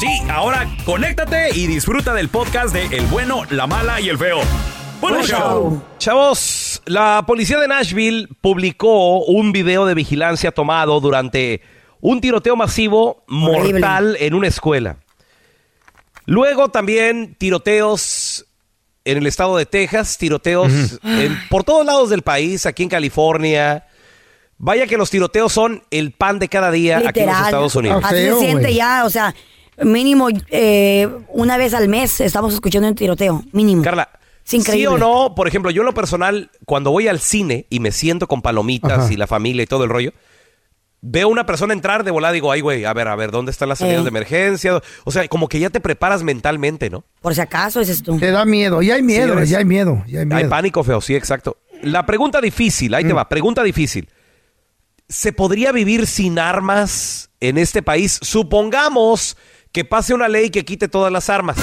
Sí, ahora conéctate y disfruta del podcast de El bueno, la mala y el feo. Buen show. Chavos, la policía de Nashville publicó un video de vigilancia tomado durante un tiroteo masivo mortal en una escuela. Luego también tiroteos en el estado de Texas, tiroteos en- por todos lados del país, aquí en California. Vaya que los tiroteos son el pan de cada día aquí en los. Estados Unidos. Así se siente ya, o sea, mínimo eh, una vez al mes estamos escuchando un tiroteo, mínimo. Carla, Es increíble. ¿Sí o no? Por ejemplo, yo en lo personal, cuando voy al cine y me siento con palomitas Ajá. y la familia y todo el rollo, veo una persona entrar de volada y digo, ay, güey, a ver, a ver, ¿dónde están las salidas Eh. de emergencia? O sea, como que ya te preparas mentalmente, ¿no? Por si acaso, dices tú. Te da miedo, ya hay miedo, Señores, ya hay miedo, ya hay Hay miedo. pánico feo, sí, exacto. La pregunta difícil, Mm. ahí te va, pregunta difícil. ¿Se podría vivir sin armas en este país? Supongamos que pase una ley que quite todas las armas.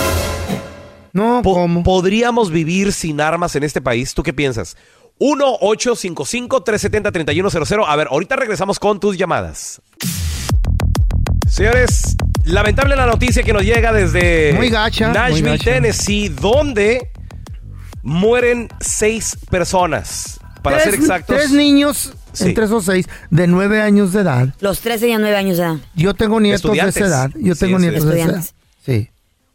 No, ¿cómo? ¿Podríamos vivir sin armas en este país? ¿Tú qué piensas? 1-855-370-3100. A ver, ahorita regresamos con tus llamadas. Señores, lamentable la noticia que nos llega desde Muy gacha, muy Nashville, gacha. Tennessee, donde mueren seis personas. Para tres, ser exactos. Tres niños, Sí. entre esos seis, de nueve años de edad. Los tres tenían nueve años de edad. Yo tengo nietos de esa edad. Yo tengo sí. nietos de esa edad. Sí.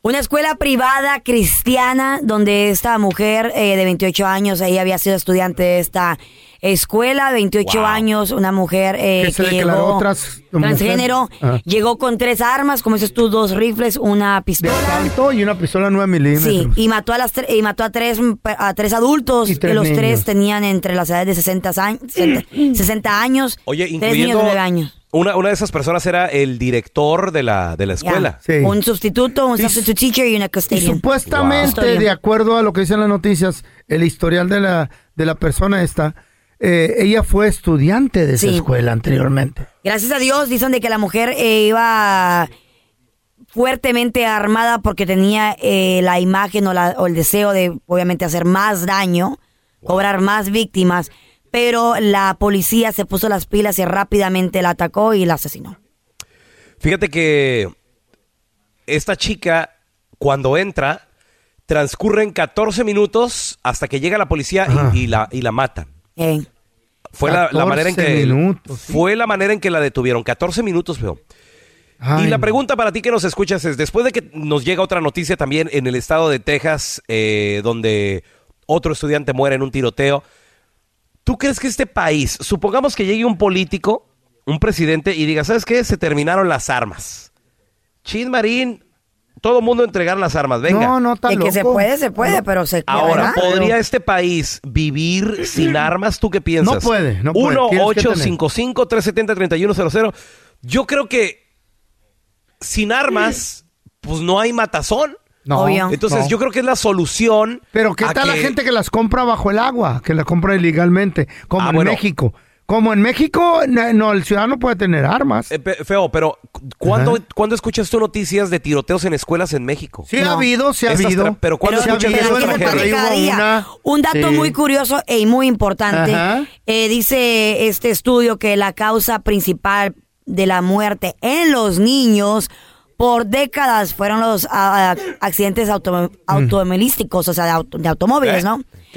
Una escuela privada cristiana donde esta mujer eh, de 28 años, ella había sido estudiante de esta escuela, 28 Wow. años, una mujer eh, Que se que llegó tras- transgénero. Ajá. llegó con tres armas, como dices tú, dos rifles, una De pistola. asalto y una pistola 9 milímetros. Sí, y mató a las tre- y mató a tres a tres adultos Y tres y los niños. tres tenían entre las edades de 60 años, 60, 60 años, Oye, tres niños incluyendo. de 9 años. Una, una de esas personas era el director de la, de la escuela. Sí. Un sustituto, un Y- substitute teacher y una Y custodian. supuestamente, Wow. de acuerdo a lo que dicen las noticias, el historial de la, de la persona esta, eh, ella fue estudiante de esa Sí. escuela anteriormente. Gracias a Dios dicen de que la mujer eh, iba fuertemente armada porque tenía eh, la imagen o, la- o el deseo de obviamente hacer más daño, cobrar más víctimas, pero la policía se puso las pilas y rápidamente la atacó y la asesinó. Fíjate que esta chica, cuando entra, transcurren 14 minutos hasta que llega la policía y- y, la, y la matan. Eh, Fue la, la manera en 14 que minutos, sí. fue la manera en que la detuvieron. 14 minutos, feo. Ay, y la pregunta para ti que nos escuchas es, después de que nos llega otra noticia también en el estado de Texas, eh, donde otro estudiante muere en un tiroteo, ¿tú crees que este país, supongamos que llegue un político, un presidente, y diga, ¿sabes qué? Se terminaron las armas. Chin Marín, todo mundo entregar las armas, venga. No, no, está de que se puede, se puede, pero se Ahora, ¿verdad? ¿podría este país vivir sin armas? ¿Tú qué piensas? No puede, no puede. Tienes que tener. 1-855-370-3100. Yo creo que sin armas, pues no hay matazón. No, Obvio. Entonces, no. yo creo que es la solución. Pero ¿qué tal la gente que las compra bajo el agua? Que las compra ilegalmente, como Ah, en bueno. México. Como en México, no, el ciudadano puede tener armas. Eh, pe- feo, pero cu- ¿cuándo, Ajá. ¿cuándo escuchas tú noticias de tiroteos en escuelas en México? Sí ha No. habido, sí ha Estas habido. tra- pero ¿cuándo escuchas Pero una- Un dato Sí. muy curioso y muy importante. Eh, dice este estudio que la causa principal de la muerte en los niños por décadas fueron los ah, ah, accidentes auto- automovilísticos, o sea, de, auto- de automóviles, ¿Eh?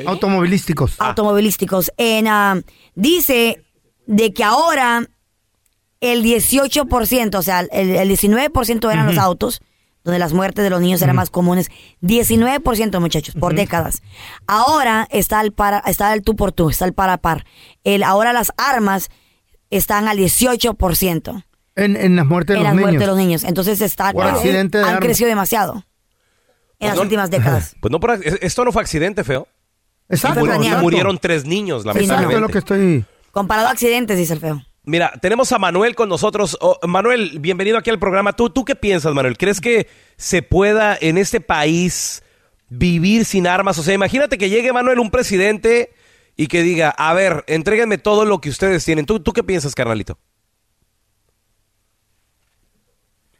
Automovilísticos. Automovilísticos. En, ah, dice de que ahora el 18%, o sea, el, el 19% eran los autos, donde las muertes de los niños eran más comunes. 19%, muchachos, por décadas. Ahora está el, para, está el tú por tú, está el par a par. El, ahora las armas están al 18% En, en las muertes de en los las muertes de los niños. Entonces está, eh, accidente de han armas. crecido demasiado en las no- últimas décadas. Pues no, esto no fue accidente, feo. Exacto, planeado. exacto. murieron tres niños, Sí, no, no. Exacto, es lamentablemente. lo que estoy... Comparado a accidentes, dice el feo. Mira, tenemos a Manuel con nosotros. Oh, Manuel, bienvenido aquí al programa. ¿Tú, ¿Tú qué piensas, Manuel? ¿Crees que se pueda en este país vivir sin armas? O sea, imagínate que llegue, Manuel, un presidente y que diga, a ver, entréguenme todo lo que ustedes tienen. ¿Tú, tú qué piensas, carnalito?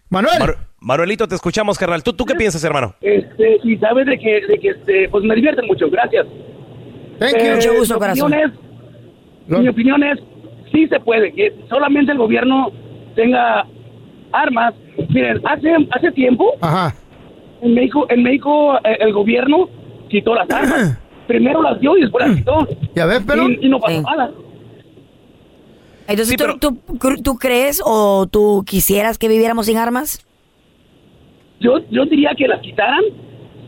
Manuel. Manuelito, te escuchamos, carnal. ¿Tú, tú qué piensas, hermano? Este, y sabes de que, de que este, pues me divierte mucho, gracias. Thank you. Eh, Mucho gusto, mi corazón. opinión es- Lo- Mi opinión es, sí se puede, que solamente el gobierno tenga armas. Miren, hace, hace tiempo Ajá. en México, en México eh, el gobierno quitó las armas. Primero las dio y después las quitó. ¿Ya ves, pero? Y, y no pasó Sí. nada. Entonces, Sí, ¿tú, pero- tú, cr- tú crees o tú quisieras que viviéramos sin armas? Yo, yo diría que las quitaran,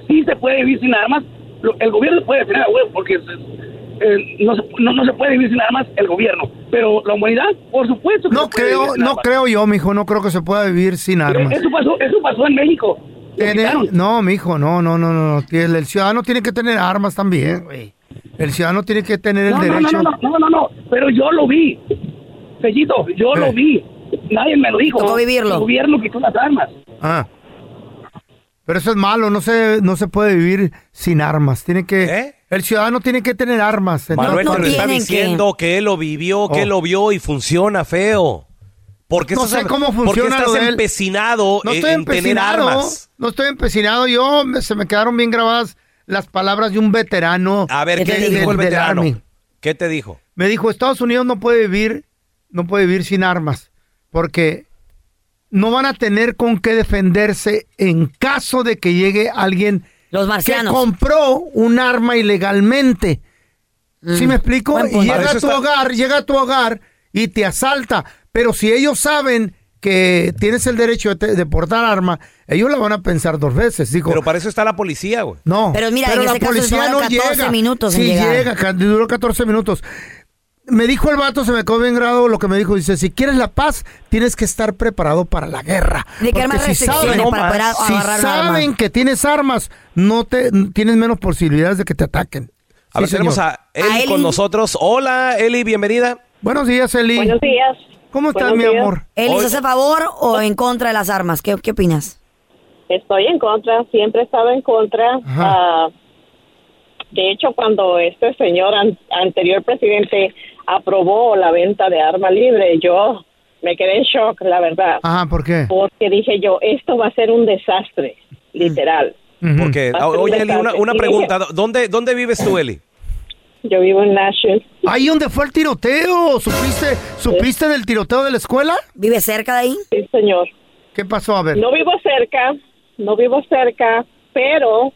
sí se puede vivir sin armas. Lo- el gobierno puede tener a huevo porque eh, no, se, no, no se puede vivir sin armas el gobierno. Pero la humanidad, por supuesto que No creo, vivir sin no armas. creo yo, mijo, no creo que se pueda vivir sin armas. Eso pasó, eso pasó en México. No, mijo, no, no, no, no. El, el ciudadano tiene que tener armas también, güey. El ciudadano tiene que tener el No, no, derecho. no, no, no, no, no, pero yo lo vi. Sellito, yo Eh. lo vi. Nadie me lo dijo. Tocó vivirlo. El gobierno quitó las armas. Ah. Pero eso es malo, no se, no se puede vivir sin armas. Tiene que, ¿Eh? el ciudadano tiene que tener armas. Manuel no te lo está diciendo que... él lo vivió, que Oh. él lo vio y funciona feo. ¿Por qué No estás, sé cómo ¿por qué funciona estás lo de él? empecinado No en, estoy en tener empecinado, armas? no estoy empecinado. Yo me- se me quedaron bien grabadas las palabras de un veterano. A ver, ¿Qué ¿qué te dijo el veterano? Army. ¿Qué te dijo? Me dijo, Estados Unidos no puede vivir, no puede vivir sin armas, porque no van a tener con qué defenderse en caso de que llegue alguien Los que compró un arma ilegalmente. ¿Sí Mm. me explico? Buen Y llega a eso tu está- hogar, llega a tu hogar y te asalta. Pero si ellos saben que tienes el derecho de, te- de portar arma, ellos la van a pensar dos veces. Digo, Pero para eso está la policía, güey. no. Pero mira, en este caso se tomaron 14 minutos en Sí, llegar. llega, ca- duró 14 minutos. Me dijo el vato, se me quedó bien grado lo que me dijo. Dice, si quieres la paz, tienes que estar preparado para la guerra. De que Porque si saben, para poder si saben que tienes armas, no te tienes menos posibilidades de que te ataquen. A ver, Sí, tenemos a Eli A Eli. con nosotros. Hola, Eli, bienvenida. Buenos días, Eli. Buenos días. ¿Cómo estás, Buenos mi días. amor? ¿Él Hoy- estás a favor o en contra de las armas? ¿Qué, qué opinas? Estoy en contra, siempre he estado en contra. Ajá. De hecho, cuando este señor an- anterior presidente aprobó la venta de arma libre, yo me quedé en shock, la verdad, Ajá, ¿por qué? porque dije yo, esto va a ser un desastre, literal. Ujú. Porque, oye, un Eli, una, una pregunta. ¿Dónde, ¿Dónde vives tú, Eli? Yo vivo en Nashville. Ahí donde fue el tiroteo, ¿supiste, ¿supiste del tiroteo de la escuela? ¿Vive cerca de ahí? Sí, señor. ¿Qué pasó? A ver. No vivo cerca, no vivo cerca, pero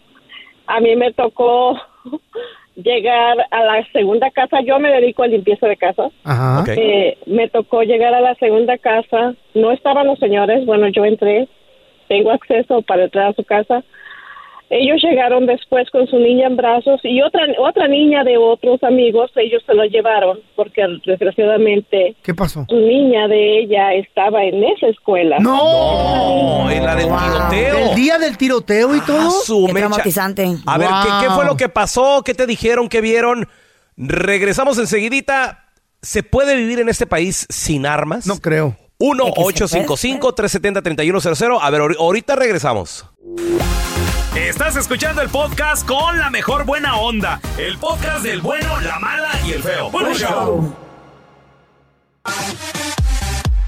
a mí me tocó llegar a la segunda casa. Yo me dedico a limpieza de casas. Ajá. Eh, me tocó llegar a la segunda casa. No estaban los señores. Bueno, yo entré. Tengo acceso para entrar a su casa. Ellos llegaron después con su niña en brazos y otra otra niña de otros amigos. Ellos se lo llevaron porque desgraciadamente ¿Qué pasó? su niña de ella estaba en esa escuela. ¡No! En la del tiroteo. ¿El día del tiroteo y todo? Ah, su Qué mecha. traumatizante. A ver, ¿qué, qué fue lo que pasó? ¿Qué te dijeron? ¿Qué vieron? Regresamos enseguidita. ¿Se puede vivir en este país sin armas? No creo. 1-855-370-3100. A ver, ahor- ahorita regresamos. Estás escuchando el podcast con la mejor buena onda. El podcast del bueno, la mala y el feo. Bueno, show.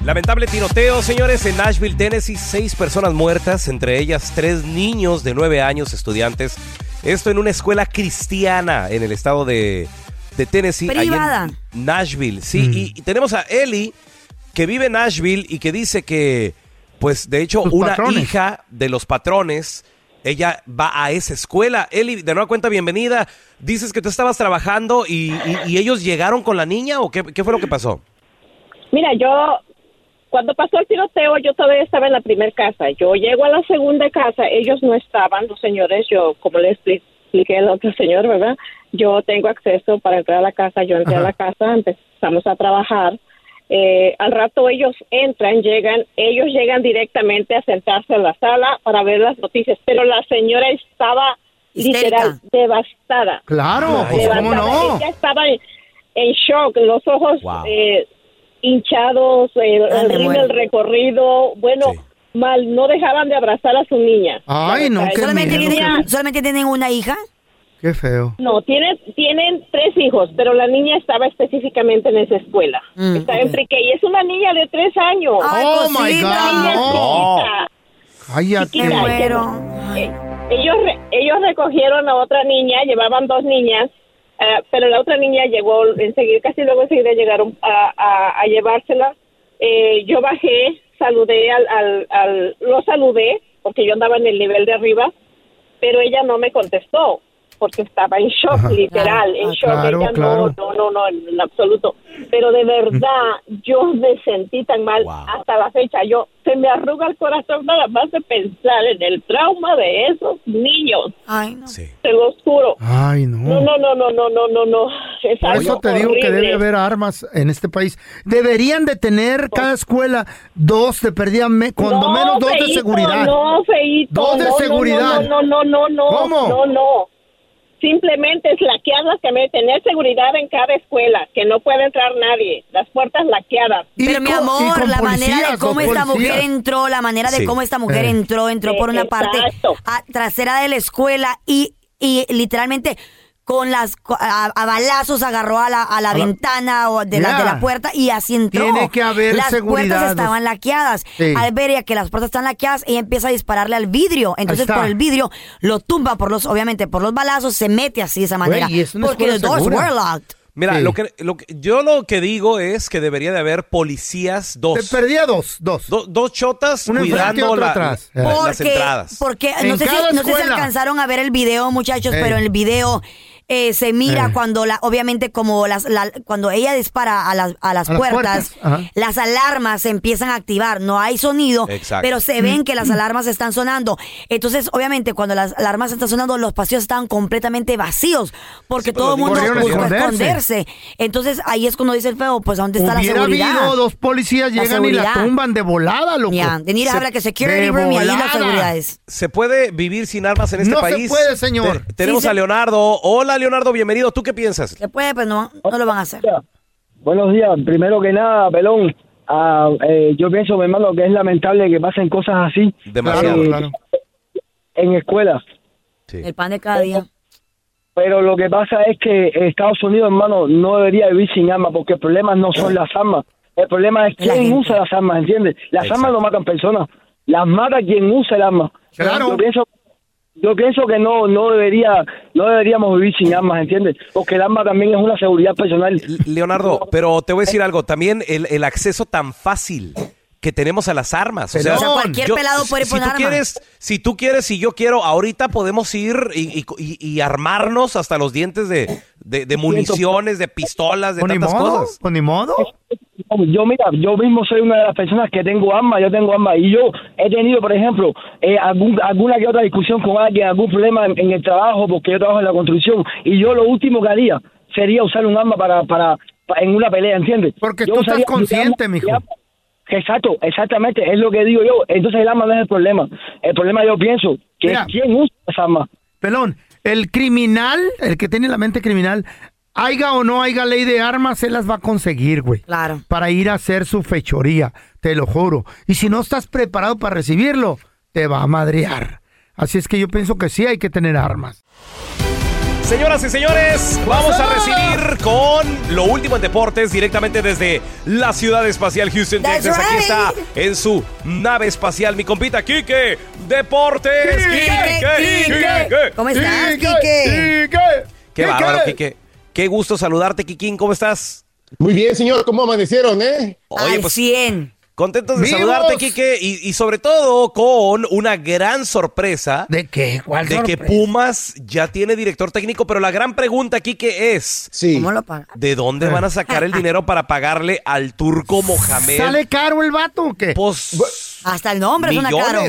Lamentable tiroteo, señores, en Nashville, Tennessee. Seis personas muertas, entre ellas tres niños de nueve años, estudiantes. Esto en una escuela cristiana en el estado de, de Tennessee. ahí en Privada. Nashville, sí. Mm. Y, y tenemos a Ellie, que vive en Nashville y que dice que, pues, de hecho, Sus una patrones. hija de los patrones, ella va a esa escuela. Ellie, de nueva cuenta, bienvenida. Dices que tú estabas trabajando y, y- y ellos llegaron con la niña o qué, qué fue lo que pasó? Mira, yo cuando pasó el tiroteo yo todavía estaba en la primera casa. Yo llego a la segunda casa, ellos no estaban, los señores, yo como le expli- expliqué al otro señor, ¿verdad? Yo tengo acceso para entrar a la casa, yo entré Ajá. a la casa, empezamos a trabajar. Eh, al rato ellos entran, llegan, ellos llegan directamente a sentarse en la sala para ver las noticias, pero la señora estaba Histérica. literal devastada. Claro, pues cómo no. Ella estaba en, en shock, los ojos Wow. eh, hinchados, el, Ay, el recorrido, bueno, Sí. mal, no dejaban de abrazar a su niña. Ay, no, qué ¿Solamente miedo. tienen, ¿Solamente tienen una hija? Qué feo. No, tienen, tienen tres hijos, pero la niña estaba específicamente en esa escuela. Mm, Está ok. en pre y es una niña de tres años. Ay, Oh, my. God, Niña no. chiquita. Cállate. Eh, ellos re- ellos recogieron a otra niña, llevaban dos niñas, eh, pero la otra niña llegó enseguida, casi luego enseguida llegaron a, a, a llevársela. Eh, yo bajé, saludé al, al, al, lo saludé porque yo andaba en el nivel de arriba, pero ella no me contestó porque estaba en shock, Ajá. literal, en Ah, shock. claro, ella claro. no, no, no, no, en absoluto. Pero de verdad, yo me sentí tan mal Wow. hasta la fecha. Yo se me arruga el corazón nada más de pensar en el trauma de esos niños. Ay, no. Sí. Te lo juro. Ay, No, no. no, no, no, no, no, no, no. Es Por eso te digo que debe haber armas en este país. Deberían de tener cada escuela dos, de perdida, me- cuando No, menos dos de seguridad. No, feíto. Dos de no, no, seguridad. No, no, no, no, no. ¿Cómo? No, no. Simplemente es laquearlas que me tener seguridad en cada escuela, que no puede entrar nadie. Las puertas laqueadas. Y Pero mi y amor, la manera de cómo esta mujer entró, la manera de Sí. cómo esta mujer Eh. entró, entró por una parte a- trasera de la escuela y, y literalmente con las a, a balazos agarró a la, a la A la- ventana o de, la, de la puerta y así entró. Tiene que haber las seguridad. puertas estaban laqueadas. Sí. Al ver ya que las puertas están laqueadas, ella empieza a dispararle al vidrio. Entonces por el vidrio lo tumba por los, obviamente por los balazos, se mete así de esa manera. Güey, y es una porque the doors were locked. Mira, Sí. lo que, lo que- yo lo que digo es que debería de haber policías, Te dos. perdía dos, dos. Do- dos chotas Una cuidando otra la- atrás. la- Eh. las entradas. Porque En no sé, si, no sé si alcanzaron a ver el video, muchachos, pero en el video eh, se mira Eh. cuando la, obviamente como las, la- cuando ella dispara a las, a las A las puertas, las alarmas se empiezan a activar. No hay sonido, Exacto. pero se ven que las alarmas están sonando. Entonces, obviamente, cuando las alarmas están sonando, los pasillos están completamente vacíos, porque Sí, pues, todo el mundo a esconderse. Entonces, ahí es cuando dice el feo, pues, ¿dónde está Hubiera la seguridad? habido dos policías, La llegan y la tumban de volada, loco. Ya, de ir a hablar que security de room y ahí las seguridades. ¿Se puede vivir sin armas en este No se país? puede, señor. Te- tenemos Sí, se- a Leonardo. Hola, Leonardo, bienvenido. ¿Tú qué piensas? Se puede, pues no, no lo van a hacer. Buenos días. Primero que nada, Pelón, ah, eh, yo pienso, mi hermano, que es lamentable que pasen cosas así Demasiado. Claro, claro. en escuelas. Sí. El pan de cada día. Pero lo que pasa es que Estados Unidos, hermano, no debería vivir sin armas, porque el problema no son las armas. El problema es la quién usa las armas, ¿entiendes? Las Exacto. armas no matan personas, las mata quien usa el arma. Claro. Yo pienso, yo pienso que no, no debería, no deberíamos vivir sin armas, ¿entiendes? Porque el arma también es una seguridad personal. Leonardo, pero te voy a decir algo. También el, el acceso tan fácil que tenemos a las armas. O sea, O sea, Pelón, cualquier yo- pelado puede si poner tú arma. quieres, si tú quieres, si yo quiero, ahorita podemos ir y, y- y- y armarnos hasta los dientes de, de- de municiones, de pistolas, de Pues ni modo, cosas. pues ni modo. Yo, mira, yo mismo soy una de las personas que tengo armas, yo tengo armas, y yo he tenido, por ejemplo, eh, algún- alguna que otra discusión con alguien, algún problema en, en el trabajo, porque yo trabajo en la construcción, y yo lo último que haría sería usar un arma para, para, pa- en una pelea, ¿entiendes? Porque Yo tú estás consciente, mijo. Exacto, exactamente, es lo que digo yo. Entonces el arma no es el problema. El problema yo pienso que Mira. es quién usa esa arma. Pelón, el criminal, el que tiene la mente criminal, haya o no haya ley de armas, él las va a conseguir, güey. Claro. Para ir a hacer su fechoría, te lo juro. Y si no estás preparado para recibirlo, te va a madrear. Así es que yo pienso que sí hay que tener armas. Señoras y señores, vamos a recibir con lo último en deportes directamente desde la ciudad espacial Houston, That's Texas. Aquí right. está en su nave espacial mi compita Quique Deportes. Quique, Quique. ¿Cómo estás, Quique, Quique? Quique. Qué Quique. bárbaro, Quique. Qué gusto saludarte, Kikín. ¿Cómo estás? Muy bien, señor, ¿cómo amanecieron, eh? Oye, Al pues 100. Contentos de ¡Vivos! saludarte, Quique, y, y sobre todo con una gran sorpresa ¿De qué? ¿Cuál de que sorpresa? Pumas ya tiene director técnico, pero la gran pregunta, Quique, es Sí. ¿Cómo lo pagan? ¿de dónde van a sacar el dinero para pagarle al turco Mohamed? ¿Sale caro el vato o qué? Pues, Hasta el nombre suena caro.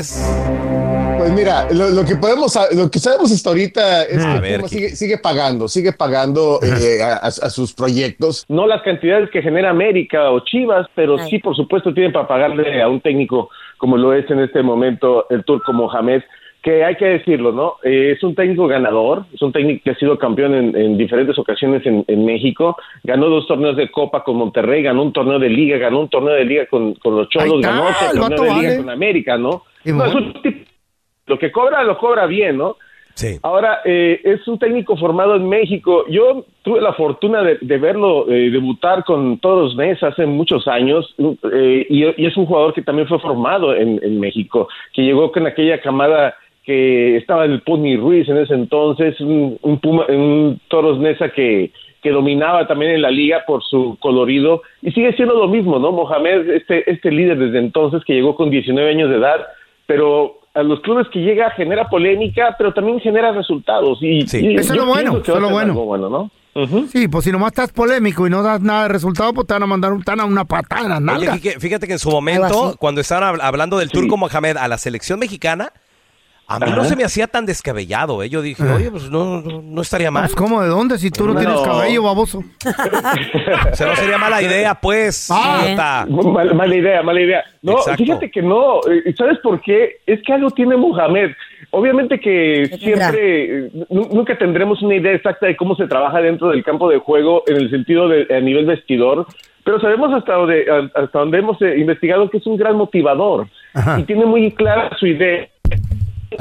Pues mira, lo, lo que podemos, lo que sabemos hasta ahorita es A que ver, Kike. sigue, sigue pagando, sigue pagando eh, a, sus proyectos. No las cantidades que genera América o Chivas, pero Ay. sí, por supuesto, tienen para pagarle a un técnico como lo es en este momento el turco Mohamed, que hay que decirlo, ¿no? Eh, es un técnico ganador, es un técnico que ha sido campeón en, en diferentes ocasiones en, en México, ganó dos torneos de Copa con Monterrey, ganó un torneo de Liga, ganó un torneo de Liga con, con los Cholos, ganó otro torneo de Liga vale. con América, ¿no? No, es un tipo- lo que cobra, lo cobra bien, ¿no? Sí. Ahora, eh, es un técnico formado en México. Yo tuve la fortuna de, de verlo eh, debutar con Toros Neza hace muchos años eh, y, y es un jugador que también fue formado en, en México, que llegó con aquella camada que estaba el Pony Ruiz en ese entonces, un, un, Puma- un Toros Neza que, que dominaba también en la liga por su colorido y sigue siendo lo mismo, ¿no? Mohamed, este, este líder desde entonces que llegó con 19 años de edad, pero a los clubes que llega genera polémica, pero también genera resultados. Y, Sí. y Eso es lo bueno, eso es lo bueno. bueno, ¿no? Sí, pues si nomás estás polémico y no das nada de resultado, pues te van a mandar un, te van a una patada en la Oye, nalga. Quique, fíjate que en su momento, cuando estaban hab- hablando del turco Mohamed a la selección mexicana, a mí no se me hacía tan descabellado. ¿eh? Yo dije, oye, pues no, no, no estaría mal. Pues, ¿Cómo? ¿De dónde? Si tú no, No. tienes cabello, baboso. O sea, no sería mala idea, pues. Ah. idiota. Mal- mala idea, mala idea. No, Exacto. fíjate que no. eh, ¿Sabes por qué? Es que algo tiene Mohamed. Obviamente que siempre, eh, nu- nunca tendremos una idea exacta de cómo se trabaja dentro del campo de juego en el sentido de a nivel vestidor, pero sabemos hasta donde, hasta donde hemos eh, investigado que es un gran motivador Ajá. y tiene muy clara su idea.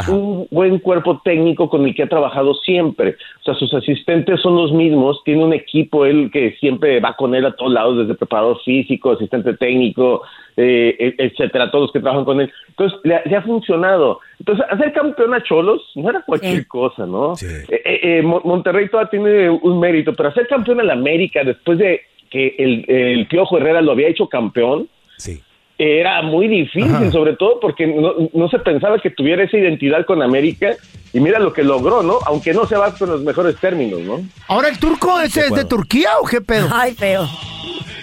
Un buen cuerpo técnico con el que ha trabajado siempre. O sea, sus asistentes son los mismos. Tiene un equipo, él que siempre va con él a todos lados, desde preparador físico, asistente técnico, eh, e- etcétera, todos los que trabajan con él. Entonces, le, ha- le ha funcionado. Entonces, hacer campeón a Cholos no era cualquier Sí. cosa, ¿no? Sí. Eh, eh, eh, Mon- Monterrey todavía tiene un mérito, pero hacer campeón a la América después de que el, el Piojo Herrera lo había hecho campeón, Sí. Era muy difícil, Ajá. sobre todo porque no, no se pensaba que tuviera esa identidad con América y mira lo que logró, ¿no? Aunque no se va con los mejores términos, ¿no? Ahora, ¿el turco ese es de Turquía o qué pedo? Ay, feo.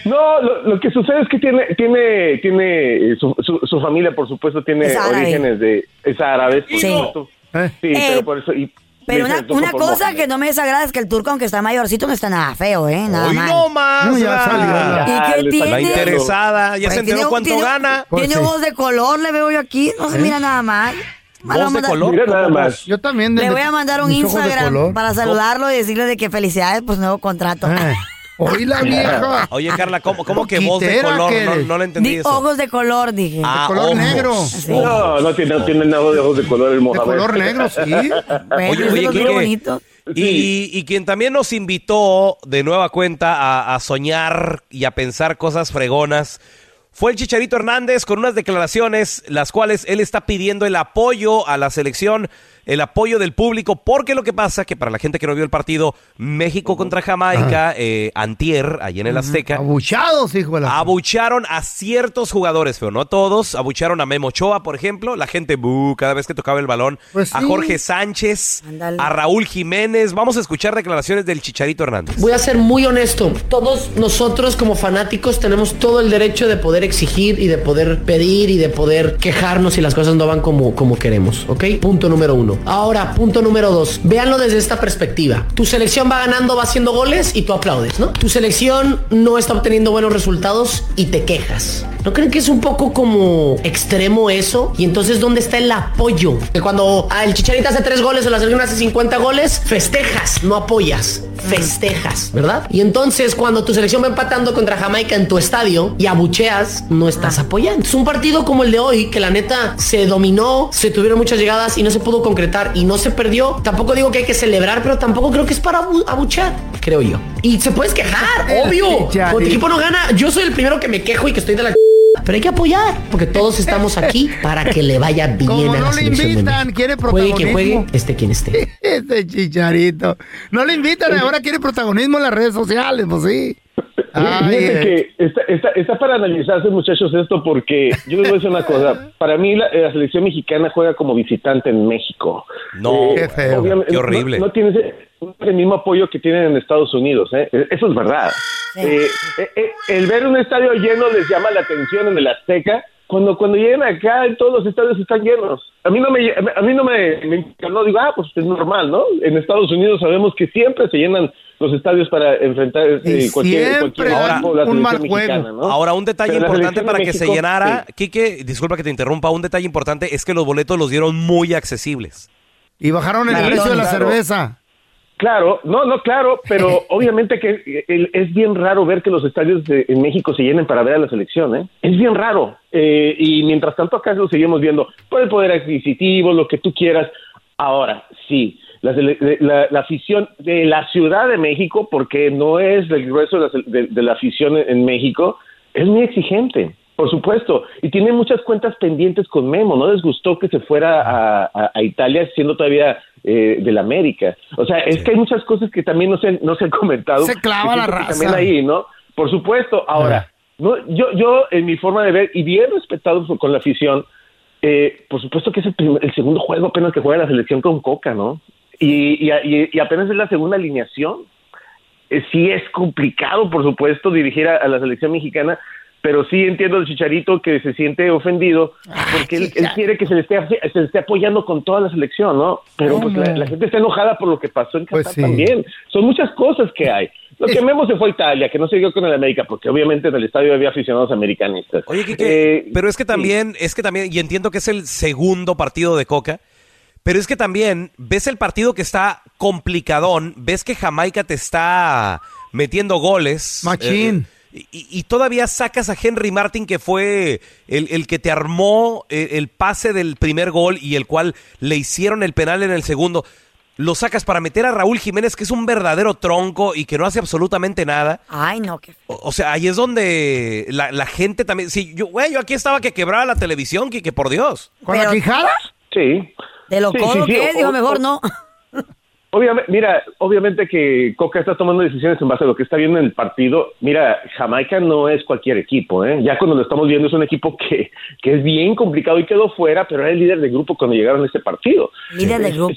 No, lo, lo que sucede es que tiene, tiene, tiene eh, su, su, su familia, por supuesto, tiene orígenes de, es árabe, por Sí. supuesto. Eh. Sí, Eh, pero por eso. Y Pero una, una cosa que no me desagrada es que el turco, aunque está mayorcito, no está nada feo, ¿eh? Nada Hoy mal. no más. No, ya salió la- ¿Y qué Ah, tiene? La interesada, ya Pues se enteró tiene- cuánto tiene- gana. Pues Tiene sí. voz de color, le veo yo aquí. No se mira nada mal. Voz de color. Mira nada más. Yo también. Le voy a mandar un Instagram para saludarlo y decirle de que felicidades, pues nuevo contrato. Eh. Oí la vieja. Oye, Carla, ¿cómo, cómo que voz de color? que No, no le entendí eso. ojos de color, dije. Ah, color ojos. negro. Sí. No, no tiene, no tiene nada de ojos de color el De Mohamed. color negro, sí. Bueno, Oye, oye, Quique. bonito. Y, y quien también nos invitó de nueva cuenta a, a soñar y a pensar cosas fregonas fue el Chicharito Hernández con unas declaraciones las cuales él está pidiendo el apoyo a la selección, el apoyo del público, porque lo que pasa que para la gente que no vio el partido México contra Jamaica, eh, antier, allí en el Azteca, Abuchados, hijo de la... Abucharon a ciertos jugadores, pero no a todos. Abucharon a Memo Ochoa, por ejemplo. La gente, cada vez que tocaba el balón. Pues A sí. Jorge Sánchez, Ándale. a Raúl Jiménez. Vamos a escuchar declaraciones del Chicharito Hernández. Voy a ser muy honesto. Todos nosotros como fanáticos tenemos todo el derecho de poder exigir y de poder pedir y de poder quejarnos si las cosas no van como, como queremos, ¿ok? Punto número uno. Ahora, punto número dos. Véanlo desde esta perspectiva. Tu selección va ganando, va haciendo goles y tú aplaudes, ¿no? Tu selección no está obteniendo buenos resultados y te quejas. ¿No creen que es un poco como extremo eso? Y entonces, ¿dónde está el apoyo? Que cuando ah, el Chicharito hace tres goles o la selección hace 50 goles, festejas, no apoyas. Festejas, ¿verdad? Y entonces, cuando tu selección va empatando contra Jamaica en tu estadio y abucheas, no estás apoyando. Es un partido como el de hoy, que la neta se dominó, se tuvieron muchas llegadas y no se pudo concretar y no se perdió. Tampoco digo que hay que celebrar, pero tampoco creo que es para abu- abuchear, creo yo. Y se puedes quejar, obvio. Cuando tu equipo no gana, yo soy el primero que me quejo y que estoy de la pero hay que apoyar, porque todos estamos aquí para que le vaya bien Como a la no le de invitan, México. quiere Juegue quien juegue, protagonismo. este quien esté. Este chicharito. No le invitan, ahora quiere protagonismo en las redes sociales, pues sí. Ay, eh. que está, está, está para analizarse, muchachos, esto porque yo les voy a decir una cosa. Para mí, la, la selección mexicana juega como visitante en México. No, Qué feo. Qué horrible. No, no tiene el mismo apoyo que tienen en Estados Unidos, ¿eh? Eso es verdad. Eh, eh, eh, el ver un estadio lleno les llama la atención en el Azteca cuando cuando llegan acá todos los estadios están llenos. A mí no me a mí no me, me no digo, ah, pues es normal, ¿no? En Estados Unidos sabemos que siempre se llenan los estadios para enfrentar eh, cualquier, cualquier Ahora, equipo de la un mal juego. mexicana, ¿no? Ahora, un detalle Pero importante para que se llenara, sí. Quique, disculpa que te interrumpa, un detalle importante es que los boletos los dieron muy accesibles. Y bajaron el Claro, precio de la claro. cerveza. Claro, no, no, claro, pero obviamente que eh, es bien raro ver que los estadios de- en México se llenen para ver a la selección, ¿eh? Es bien raro. Eh, y mientras tanto acá lo seguimos viendo por el poder adquisitivo, lo que tú quieras. Ahora, sí, la, la- la afición de la Ciudad de México, porque no es el grueso de de- de la afición en, México, es muy exigente. Por supuesto, y tiene muchas cuentas pendientes con Memo. No les gustó que se fuera a, a- a Italia siendo todavía eh, del América. O sea, es que hay muchas cosas que también no se, no se han comentado. Se clava la raza. También ahí, ¿no? Por supuesto. Ahora, no, yo, yo en mi forma de ver y bien respetado con la afición, eh, por supuesto que es el, primer- el segundo juego apenas que juega la selección con Coca, ¿no? Y, y, y- y apenas es la segunda alineación. Eh, sí es complicado, por supuesto, dirigir a, a la selección mexicana, pero sí entiendo al Chicharito que se siente ofendido porque él, él quiere que se le, esté, se le esté apoyando con toda la selección, ¿no? Pero pues la, la gente está enojada por lo que pasó en Qatar Pues sí. también. Son muchas cosas que hay. Lo que Memo se fue a Italia, que no se dio con el América, porque obviamente en el estadio había aficionados americanistas. Oye, Quique, Eh, pero es que sí. también, es que también, y entiendo que es el segundo partido de Coca, pero es que también ves el partido que está complicadón, ves que Jamaica te está metiendo goles. Machín. eh, y, y todavía sacas a Henry Martin, que fue el, el que te armó eh, el pase del primer gol y el cual le hicieron el penal en el segundo. Lo sacas para meter a Raúl Jiménez, que es un verdadero tronco y que no hace absolutamente nada. Ay, no, qué O, o sea, ahí es donde la, la gente también. Sí, yo, güey, yo aquí estaba que quebraba la televisión, que por Dios. ¿Con la quijada? Sí. De lo Sí, codo sí, sí, que es, digo, mejor no. Obviamente, mira, obviamente que Coca está tomando decisiones en base a lo que está viendo en el partido. Mira, Jamaica no es cualquier equipo, ¿eh? Ya cuando lo estamos viendo es un equipo que, que es bien complicado y quedó fuera, pero era el líder de grupo cuando llegaron a este partido. Líder de Es- grupo.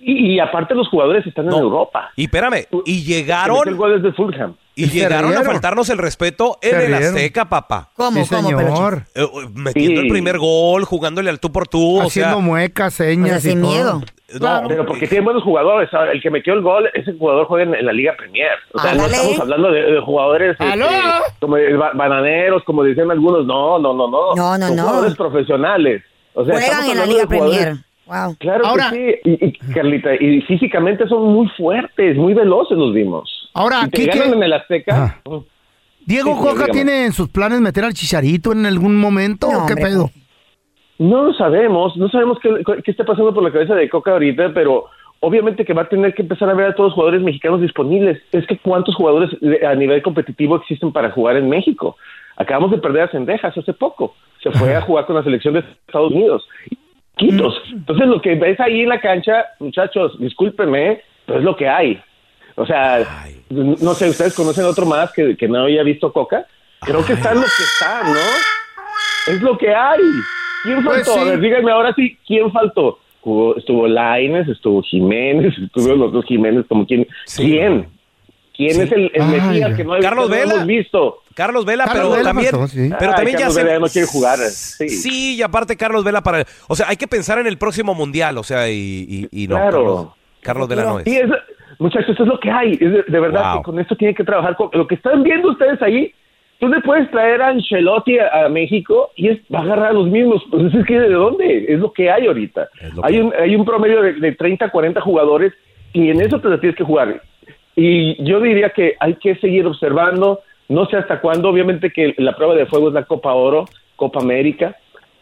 y, y aparte los jugadores están No. en Europa. Y espérame, y El llegaron gol es de Fulham. Y llegaron a faltarnos el respeto en el. Azteca, papá. ¿Cómo, sí, cómo, señor. Eh, eh, metiendo Sí. el primer gol, jugándole al tú por tú, o Haciendo sea, muecas, O sea, señas y sin todo. miedo. no, Pero porque tienen buenos jugadores. Ahora, El que metió el gol, ese jugador juega en, en la Liga Premier. O sea, no estamos hablando de, de jugadores este, como de ba- bananeros, como dicen algunos. No, no, no, no. No, no, Son no. jugadores profesionales. O sea, Juegan en la Liga Premier. Wow. Claro Ahora- que sí. Y, y, Carlita, y físicamente son muy fuertes, muy veloces los vimos. Ahora, y te Quique- ganan en el Azteca. Ajá. mm, ¿Diego Sí, Coca tiene en sus planes meter al Chicharito en algún momento No, o qué hombre, pedo? No lo sabemos, no sabemos qué, qué está pasando por la cabeza de Coca ahorita, pero obviamente que va a tener que empezar a ver a todos los jugadores mexicanos disponibles. Es que cuántos jugadores a nivel competitivo existen para jugar en México. Acabamos de perder a Cendejas hace poco. Se fue a jugar con la selección de Estados Unidos. Quitos. Entonces lo que ves ahí en la cancha, muchachos, discúlpenme, pero es lo que hay. O sea, no sé, ustedes conocen otro más que, que no había visto Coca. Creo que está en lo que está, ¿no? Es lo que hay. ¿Quién Pues faltó? sí. A ver, díganme ahora sí, ¿quién faltó? Jugó- estuvo Laines, estuvo Jiménez, estuvieron los dos Jiménez, como quién. Sí. ¿Quién? ¿Quién Sí. es el, el Mesías que no, Carlos que no Vela. hemos visto? Carlos Vela, Carlos pero Vela también, pasó, sí. pero Ay, también ya Carlos se, Vela ya no quiere jugar, sí. Sí, y aparte Carlos Vela para, o sea, hay que pensar en el próximo mundial, o sea, y, y, y no, Claro. Carlos, Carlos Vela no es. Sí, es, muchachos, eso es lo que hay. Es de, de verdad Wow. que con esto tienen que trabajar. Con, lo que están viendo ustedes ahí, tú le puedes traer a Ancelotti a, a México y es, va a agarrar a los mismos. Pues es que de dónde? Es lo que hay ahorita. Hay que- un, hay un promedio de, de 30, 40 jugadores y en eso te la tienes que jugar. Y yo diría que hay que seguir observando, no sé hasta cuándo, obviamente que la prueba de fuego es la Copa Oro, Copa América,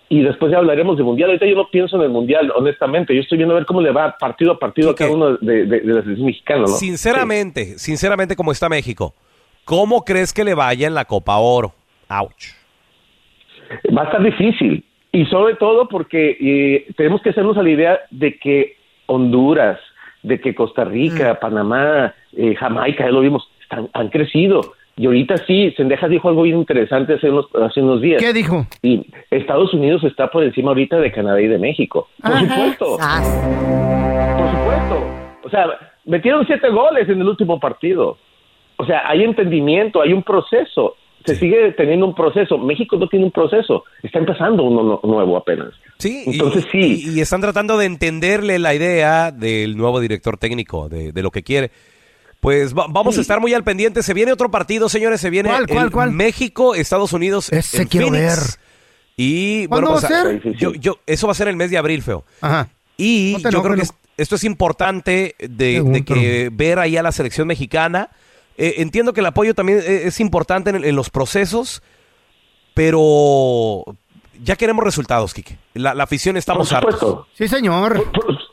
y después ya hablaremos de Mundial. Ahorita yo no pienso en el Mundial, honestamente, yo estoy viendo a ver cómo le va partido a partido a cada uno de, de, de la selección mexicana, ¿no? Sinceramente, sinceramente, como está México, ¿cómo crees que le vaya en la Copa Oro? Ouch. Va a estar difícil, y sobre todo porque eh, tenemos que hacernos a la idea de que Honduras, de que Costa Rica, Panamá, eh, Jamaica, ya lo vimos, están, han crecido. Y ahorita sí, Sendejas dijo algo bien interesante hace unos, hace unos días. ¿Qué dijo? Y Estados Unidos está por encima ahorita de Canadá y de México. Por Ajá. supuesto, Sas. por supuesto. O sea, metieron siete goles en el último partido. O sea, hay entendimiento, hay un proceso. se sigue teniendo un proceso. México no tiene un proceso, está empezando uno no- nuevo apenas. Sí, y- Entonces sí. Y, y están tratando de entenderle la idea del nuevo director técnico, de, de lo que quiere. Pues va- vamos a estar muy al pendiente. Se viene otro partido, señores. Se viene ¿Cuál, cuál, el cuál? México, Estados Unidos. Ese en quiero Phoenix. Y ¿Cuándo bueno, va pues, a ser? Yo, eso va a ser el mes de abril, feo. Ajá. Y No yo creo que es- esto es importante de, Según, de que ver ahí a la selección mexicana. Eh, entiendo que el apoyo también eh, es importante en, en los procesos, pero ya queremos resultados, Kike. La, la afición Por estamos hartos. Sí, señor.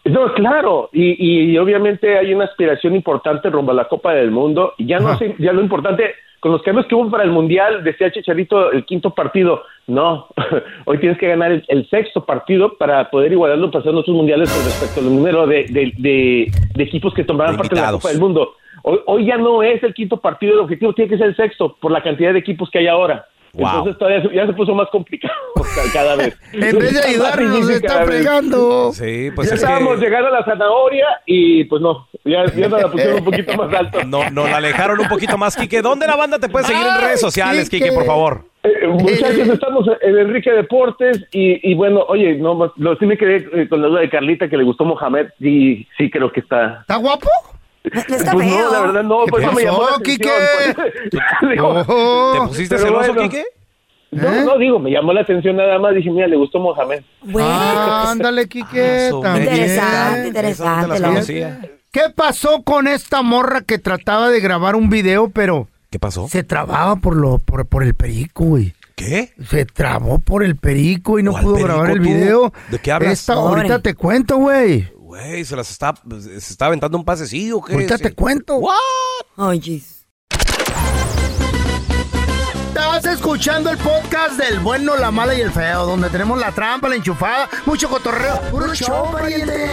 No, claro, y, y obviamente hay una aspiración importante rumbo a la Copa del Mundo. Y ya no sé, ya lo importante, con los cambios que hubo para el Mundial, decía Chicharito, el quinto partido. No, hoy tienes que ganar el, el sexto partido para poder igualar lo pasado en otros mundiales con respecto al número de, de, de- de equipos que tomarán parte de la. Copa del Mundo. Hoy, hoy ya no es el quinto partido, el objetivo tiene que ser el sexto por la cantidad de equipos que hay ahora. Wow. Entonces todavía se- ya se puso más complicado cada vez. En vez de ayudarnos, nos difícil está fregando. Sí, pues ya es estábamos que llegando a la zanahoria y pues no, ya, ya nos la pusieron un poquito más alto. no, nos la alejaron un poquito más, Kike. ¿Dónde la banda te puede seguir en redes sociales, Quique. Kike, por favor? Eh, muchachos, estamos en Enrique Deportes y, y bueno, oye, no, más- lo, sí me quedé eh, con la duda de Carlita que le gustó Mohamed y sí creo que está... ¿Está guapo? Está pues feo. no, la verdad no, ¿Qué por eso me llamó la atención. Quique? pues. Digo, Oh. ¿Te pusiste celoso, bueno. Kike? no, ¿Eh? no, digo, me llamó la atención nada más, dije, mira, le gustó Mohamed. Bueno, Ah, ándale, Quique. Ah, interesante, interesante. ¿Qué pasó con esta morra que trataba de grabar un video, pero ¿Qué pasó? se trababa por lo por, por el perico, güey? ¿Qué? Se trabó por el perico y no ¿Cuál pudo perico grabar el tú? video. ¿De qué hablas? Esta, ahorita te cuento, güey. Güey, se las está, se está aventando un pasecillo. ¿qué? Ahorita te cuento. What? Ay, jeez. Estás escuchando el podcast del bueno, la mala y el feo, donde tenemos la trampa, la enchufada, mucho cotorreo. ¡Puro show, pariente!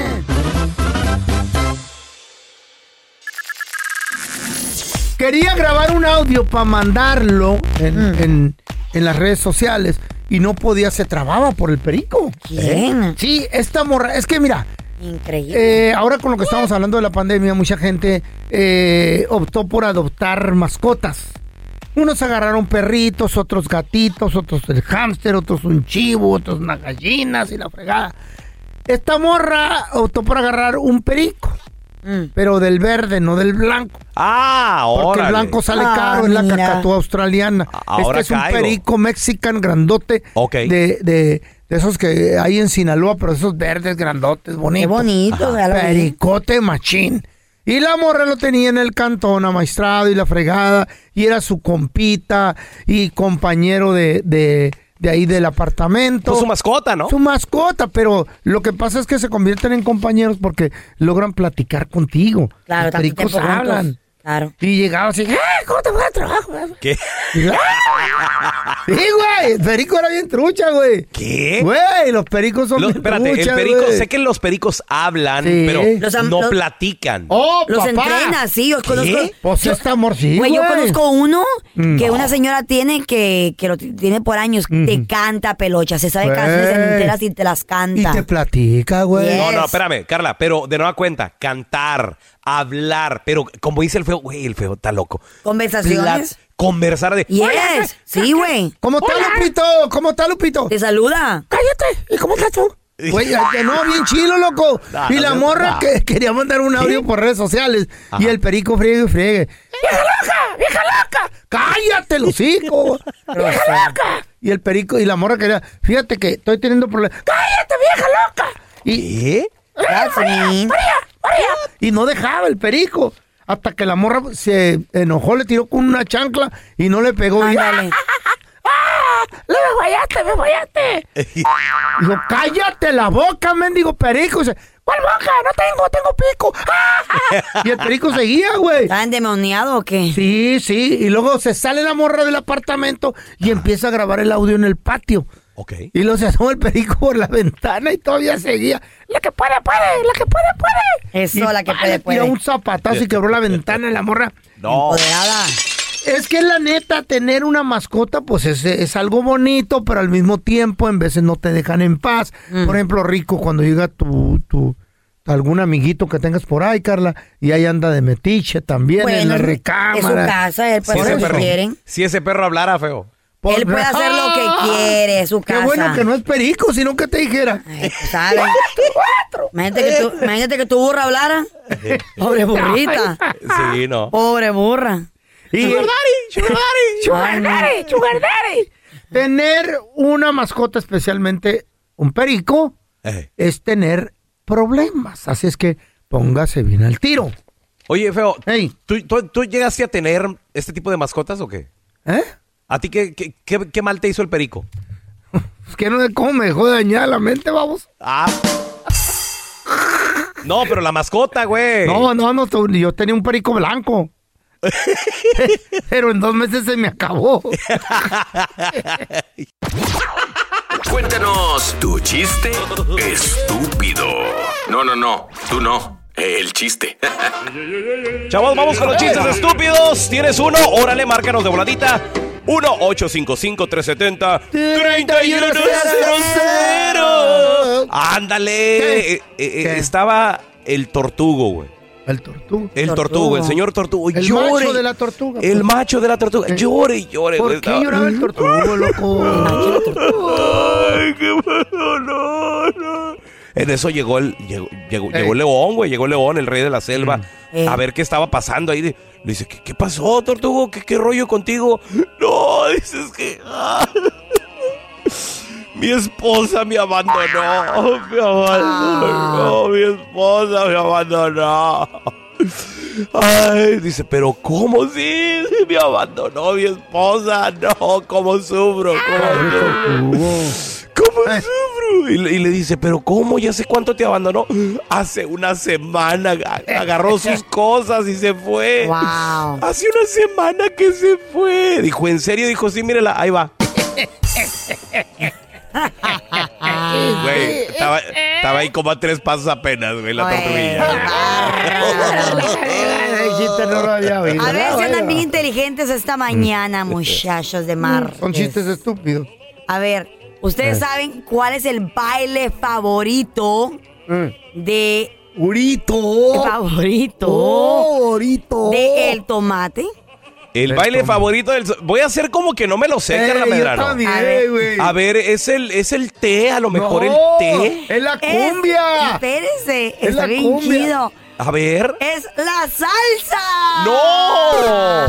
Quería grabar un audio para mandarlo en, en- en las redes sociales y no podía, se trababa por el perico. ¿Quién? Sí, esta morra, es que mira, Increíble. eh, ahora con lo que estamos hablando de la pandemia, mucha gente eh, optó por adoptar mascotas. Unos agarraron perritos, otros gatitos, otros el hámster, otros un chivo, otros unas gallinas y la fregada. Esta morra optó por agarrar un perico. Pero del verde, no del blanco. Ah, Porque órale. el blanco sale Ah, caro, es la mira. cacatúa australiana. Ahora este es un perico mexican grandote Ok. de, de, de esos que hay en Sinaloa, pero esos verdes grandotes, Qué bonitos. bonito, lo vi. Pericote machín. Y la morra lo tenía en el cantón amaestrado y la fregada. Y era su compita y compañero de, de, de ahí del apartamento. Pues su mascota, ¿no? Su mascota, pero lo que pasa es que se convierten en compañeros porque logran platicar contigo. Claro, Los pericos juntos. Claro. Y llegaba así, ¡eh! ¿Cómo te va el trabajo? ¿Qué? Y ¡ah! Sí, güey, el perico era bien trucha, güey. ¿Qué? Güey, los pericos son Lo- bien espérate, el truchas, perico, güey. sé que los pericos hablan, Sí. pero Los no los- platican. ¡Oh, Los papá! entrena, sí, yo conozco. Pues yo- amor, sí, Güey, yo conozco uno Mm. que una señora tiene que, que lo tiene por años. Te canta pelocha, se sabe canciones enteras y te las Y canta. te platica, güey. Yes. No, no, espérame, Carla, pero de nueva cuenta, cantar, hablar, pero como dice el feo, güey, el feo está loco. Conversaciones. Pla- conversar de... Yes, sí, güey. ¿Cómo está, Lupito? ¿Cómo está, Lupito? Te saluda. Cállate. ¿Y cómo estás tú? Güey, ya no, bien chilo, loco. Y la no, morra que quería mandar un audio por redes sociales. Y el perico friegue y friegue. ¡Vieja loca! ¡Vieja loca! ¡Cállate, hijos! ¡Vieja loca! Y el perico y la morra quería, fíjate que estoy teniendo problemas. ¡Cállate, vieja loca! Y, ¿Qué? Mean. Y no dejaba el perico. Hasta que la morra se enojó, le tiró con una chancla y no le pegó. Y, Ándale. ¡Ah! ¡Le me fallaste, me fallaste! Dijo, cállate la boca, mendigo perico. Dice, ¿cuál boca? No tengo, tengo pico. y el perico seguía, güey. ¿Está endemoniado o qué? Sí, sí. Y luego se sale la morra del apartamento y empieza a grabar el audio en el patio. Ok. Y luego se asoma el perico por la ventana y todavía seguía. La que puede, puede, la que puede, puede. Eso, Y la que puede, le tiró puede. un zapatazo y quebró la ventana y la morra. No. Empoderada. Es que la neta, tener una mascota, pues es, es algo bonito, pero al mismo tiempo en veces no te dejan en paz. Mm. Por ejemplo, Rico, cuando llega tu, tu, algún amiguito que tengas por ahí, Carla, y ahí anda de metiche también en la es su recámara. casa, él puede Si ese, lo que perro, quieren. si ese perro hablara feo. Por- Él puede hacer lo que quiere, es su Qué casa. bueno que no es perico, sino que te dijera. Ay, pues, ¿sabes? Imagínate que, tu, imagínate que tu burra hablara. Pobre burrita. Sí, no. Pobre burra. Y- Ay, no. Tener una mascota, especialmente un perico, Eh. es tener problemas. Así es que póngase bien al tiro. Oye, feo, Ey. ¿tú, tú, tú llegaste a tener este tipo de mascotas o qué? ¿Eh? ¿A ti qué, qué, qué- qué mal te hizo el perico? Es que no sé cómo me dejó dañada la mente, vamos. Ah. No, pero la mascota, güey. No, no, no, yo tenía un perico blanco. Pero en dos meses se me acabó. Cuéntanos tu chiste estúpido. No, no, no, tú no. El chiste. Chavos, vamos con los chistes estúpidos. ¿Tienes uno? Órale, márcanos de voladita. 1-855-370-3100. Ándale. Eh, eh, eh. Estaba el tortugo, güey. El tortuga. El Tortugo. tortugo, el señor tortugo. El llore. macho de la tortuga, El pues. macho de la tortuga. Eh. Llore y llore, ¿Por qué Estaba- lloraba el tortugo, loco? Ay, qué bueno, no, no. En eso llegó el, llegó, llegó, llegó el león, güey, llegó el león, el rey de la selva, Eh. a ver qué estaba pasando ahí. Le dice, ¿qué, qué pasó, tortugo? ¿Qué, ¿Qué rollo contigo? No, dices que... ah, mi esposa me abandonó, me abandonó, mi esposa me abandonó. Ay, dice, pero ¿cómo sí? Me abandonó mi esposa. No, ¿cómo sufro? ¿Cómo sufro? ¿Cómo sufro? Y le, y le dice, pero ¿cómo? Ya sé cuánto te abandonó. Hace una semana ag- agarró sus cosas y se fue. Wow. Hace una semana que se fue. Dijo, ¿en serio? Dijo, sí, mírela, ahí va. Güey, estaba, estaba ahí como a tres pasos apenas, güey, la tortuguilla. Ay, chiste no lo había oído. A ver si andan bien inteligentes esta mañana, muchachos de mar. Son chistes estúpidos. A ver, ¿ustedes Eh. saben cuál es el baile favorito Mm. de... Urito. Favorito Oh, Urito. de el tomate? El El baile tomate. favorito del... Voy a hacer como que no me lo sé, Eh, Carla yo Medrano. también, A ver. A ver, ¿es el, ¿es el té? A lo mejor el No, té. Es la Es- cumbia. espérese, Es está la bien cumbia. chido. A ver. Es la salsa. ¡No!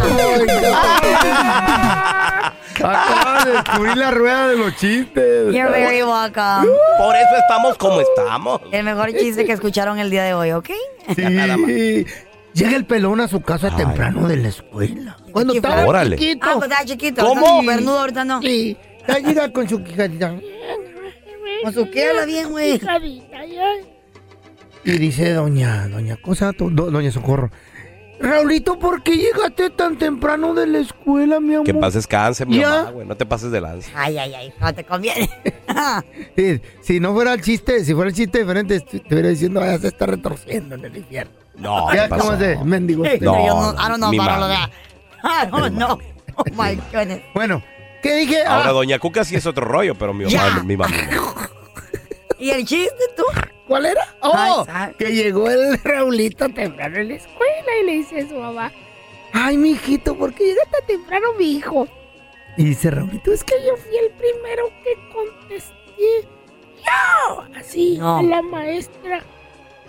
Acaba de descubrir la rueda de los chistes. You're very welcome. Por eso estamos como estamos. El mejor chiste que escucharon el día de hoy, ¿ok? Sí. Llega el pelón a su casa temprano de la escuela. Cuando Chiquito. estaba Órale. chiquito. Ah, pues está chiquito. ¿Cómo? Está supernudo ahorita no. Sí. Ya llega con su quijadita. Con su qué bien, güey. Y dice doña, doña cosa, do- doña Socorro. Raulito, ¿por qué llegaste tan temprano de la escuela, mi amor? Que pases cáncer, mi ¿Ya? mamá, güey. No te pases de lanza. Ay, ay, ay, no te conviene. Sí, si no fuera el chiste, si fuera el chiste diferente, te estuviera diciendo, vaya, se está retorciendo en el infierno. No, ya. ¿cómo se? Mendigo. usted. No, Yo no, I don't know mi about all of mami. that. I don't know. Oh my goodness. Bueno, ¿qué dije? Ahora, Ah, doña Cuca sí es otro rollo, pero mi Ya. mamá, mi mamá. ¿Y el chiste tú? ¿Cuál era? Oh, Ay, que llegó el Raulito temprano en la escuela y le dice a su mamá, ay, mi hijito, ¿por qué llega tan temprano mi hijo? Y dice Raulito, es que yo fui el primero que contesté. Yo, así, No. a la maestra.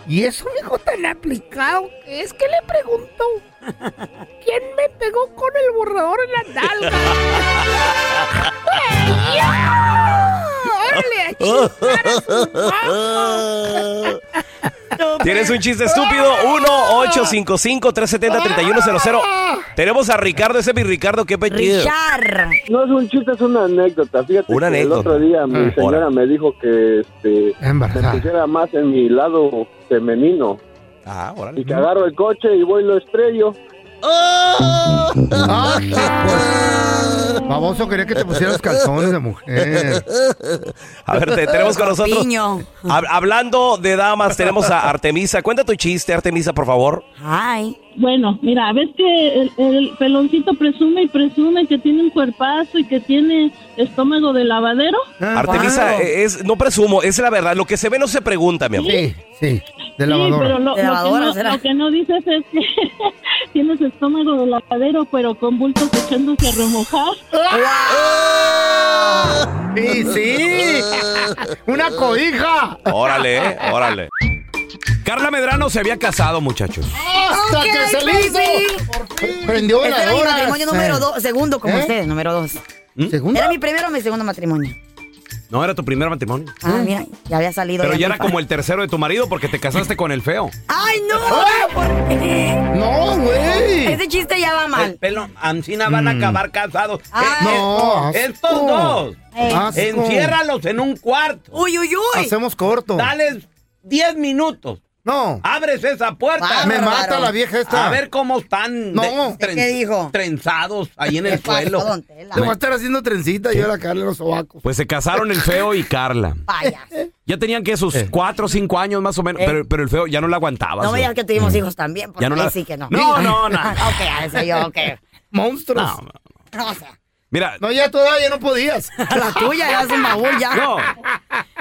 Y es un hijo tan aplicado que es que le preguntó, ¿quién me pegó con el borrador en la nalga? ¡Ey, yo! ¡Órale, mamá! ¿Tienes un chiste estúpido? 1-855-370-3100. Tenemos a Ricardo, ese es mi Ricardo, qué. Richard. No es un chiste, es una anécdota. Fíjate Una que anécdota. el otro día mi Ah. señora me dijo que este, me Embarazada. pusiera más en mi lado femenino. Ah, Y órale. que agarro el coche y voy y lo estrello. Ah, pues. Baboso, quería que te pusieras calzones de mujer. A ver, te- tenemos con nosotros. Piño. Hab- hablando de damas, tenemos a Artemisa. Cuenta tu chiste, Artemisa, por favor. Ay. Bueno, mira, ves que el, el peloncito presume y presume que tiene un cuerpazo y que tiene estómago de lavadero. Ah, Artemisa, wow. eh, es, no presumo, es la verdad. Lo que se ve no se pregunta, mi amor. Sí, sí. De Sí, lavadora. pero lo, De lo lavadora, que no, lo que no dices es que tienes estómago de lavadero, pero con bultos echándose a remojar. Y sí, una cobija. Órale, eh, órale. Carla Medrano se había casado, muchachos. Hasta que se le hizo. baby. Prendió Este era mi matrimonio número Eh. dos, segundo como ¿Eh? ustedes, número dos. ¿Segundo? Era mi primero o mi segundo matrimonio. No era tu primer matrimonio. Ah, mira, ya había salido. Pero ya era como el tercero de tu marido porque te casaste con el feo. ¡Ay, no! ¿Por qué? No, güey. Ese chiste ya va mal. pelo, Ancina van a acabar casados. Ay. No, asco. Estos dos. Eh. Asco. Enciérralos en un cuarto. Uy, uy, uy. Hacemos corto. Dales 10 minutos. No. Abres esa puerta. Ah, Me mata la vieja esta. A ver cómo están No. de- ¿Qué dijo? trenzados ahí en el ¿Qué pasó, suelo. Le voy a estar haciendo trencita y yo la Carla en los sobacos. Pues se casaron el feo y Carla. Vaya. Ya tenían que sus cuatro o cinco años más o menos, Eh. pero, pero el feo ya no la aguantaba. No digas que tuvimos hijos también, porque Ya no la- sí que no. No, no, no. ok, a eso yo, ok. Monstruos. No, No, o sea, Mira, No, ya todavía no podías. la tuya ya es un baúl ya. no.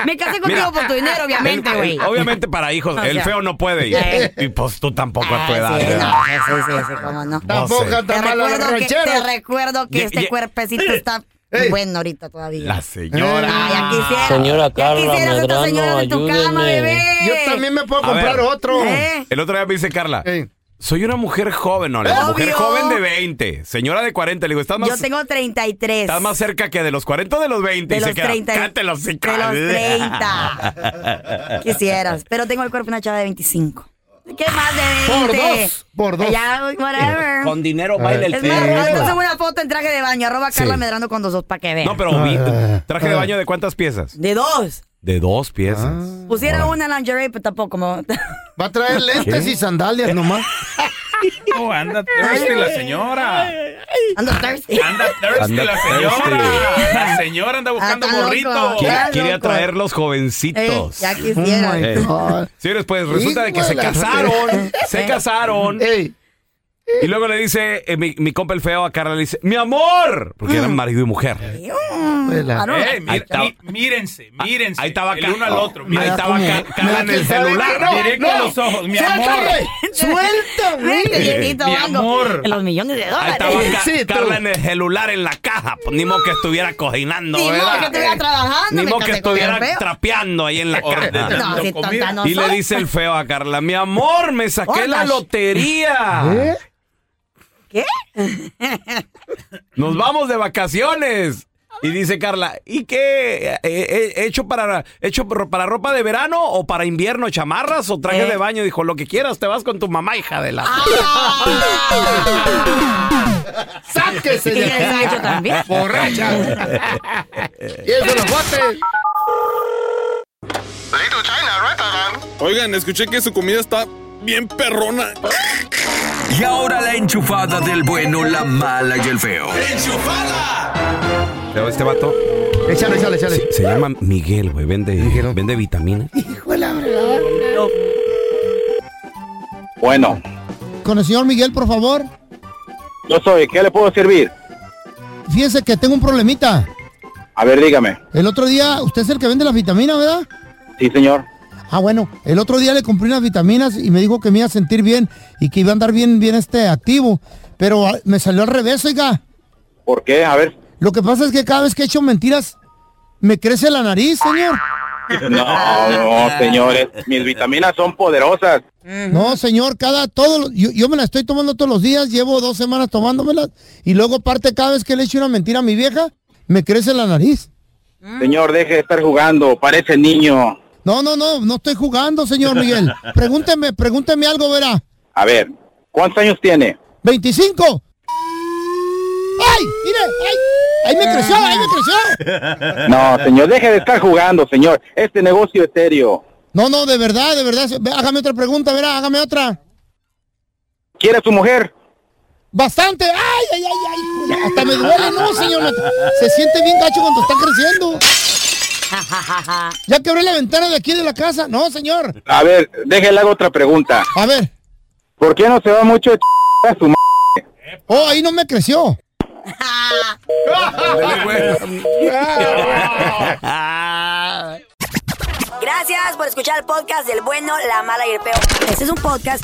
Me casé contigo Mira, por tu dinero, obviamente, güey. obviamente para hijos, O el feo no puede. Y, eh. y pues tú tampoco a tu Ah, edad. sí, ¿verdad? no, sí, sí, sí, cómo no. Tampoco sé. Te tan malo los recuerdo, que, te recuerdo que Ye- este ye- cuerpecito está Ey. bueno ahorita todavía. La señora. Ay, ya quisiera. Señora ya Carla quisieras esta señora en tu cama, bebé. Yo también me puedo A comprar ver. otro. ¿Eh? El otro día me dice Carla, Ey. Soy una mujer joven, no, le digo, Obvio. mujer joven de 20, señora de 40, le digo, estás más, Yo tengo 33. estás más cerca que de los 40 o de los 20. de y los se queda, 30. "Cállate los de hocico". los 30. Quisieras. Pero tengo el cuerpo de una chava de 25. ¿Qué más de 20? Por dos, por dos. Ya, whatever. Con dinero baila el Es más, ahorita subo una foto en traje de baño. Arroba Carla Sí. Medrano con dos dos para que vean. No, pero vi- Ah, traje de ah. baño de cuántas piezas? De dos. De dos piezas. Pusiera una lingerie, pero tampoco. Como... Va a traer lentes y sandalias nomás. No, anda thirsty la señora. Ando thirsty. Anda thirsty Anda la señora. thirsty. La señora anda buscando Ah, está morrito. loco. Quiere, quiere atraer los jovencitos. ya Oh quisiera. my. God. Señores, pues resulta de que se casaron, se casaron. Ey, Y luego le dice, eh, mi, mi compa el feo a Carla, le dice, mi amor, porque eran marido y mujer. Ah, no. Eh, Ahí mira- estaba. mí- mírense, mírense. Ahí estaba el Ca- uno al otro. Ahí Mira, estaba Ca- Carla en el celular. directo a los ojos. Mi amor. ¡Suéltame! ¡Suéltame! Viejito Mi bango. amor. En los millones de Ahí dólares. estaba Ca- Sí, tú. Carla en el celular en la caja. Pues, ni modo que estuviera cocinando, Ni modo ¿verdad? que estuviera trabajando, Ni me modo que casé con el estuviera feo. trapeando ahí en la caja. No, si Lo tonta no Y le soy. dice el feo a Carla, mi amor, me saqué la Hola. lotería. ¿Eh? ¿Qué? Nos vamos de vacaciones. Y dice Carla, ¿y qué? Eh, eh, ¿Hecho para hecho para ropa de verano o para invierno? ¿Chamarras o traje Eh. de baño? Dijo, lo que quieras, te vas con tu mamá, hija de la... ¡Sáquese ¿Y de aquí! también? ¡Borracha! ¡Y eso los botes! Oigan, escuché que su comida está bien perrona. Y ahora la enchufada del bueno, la mala y el feo. Pero este vato Échale, échale, échale. se, se llama Miguel, güey. Vende, Miguel. vende vitaminas. Hijo de la fregada. Bueno, Con el señor Miguel, por favor. yo soy. ¿Qué le puedo servir? Fíjese que tengo un problemita. A ver, dígame. El otro día, usted es el que vende las vitaminas, ¿verdad? Sí, señor. Ah, bueno, el otro día le compré unas vitaminas y me dijo que me iba a sentir bien y que iba a andar bien, bien este activo. Pero ah, me salió al revés, oiga. ¿Por qué? A ver. Lo que pasa es que cada vez que he hecho mentiras, me crece la nariz, señor. No, no, señores. Mis vitaminas son poderosas. No, señor, cada todo, yo, yo me la estoy tomando todos los días, llevo dos semanas tomándomelas y luego aparte cada vez que le echo una mentira a mi vieja, me crece la nariz. Señor, deje de estar jugando. Parece niño. No, no, no, no estoy jugando, señor Miguel. Pregúnteme, pregúnteme algo, verá. A ver, ¿cuántos años tiene? 25. ¡Ay! ¡Mire! ¡Ay! ¡Ahí me creció! ¡Ahí me creció! No, señor, deje de estar jugando, señor. Este negocio es serio. No, no, de verdad, de verdad. Ve, Hágame otra pregunta, verá, hágame otra. ¿Quiere a su mujer? Bastante. ¡Ay, ay, ay, ay! Hasta me duele, ¿no, señor? Se siente bien gacho cuando está creciendo. ¿Ya quebré la ventana de aquí de la casa? No, señor. A ver, déjele hago otra pregunta. A ver. ¿Por qué no se va mucho de a su m Oh, ahí no me creció. Gracias por escuchar el podcast del bueno, la mala y el peor. Este es un podcast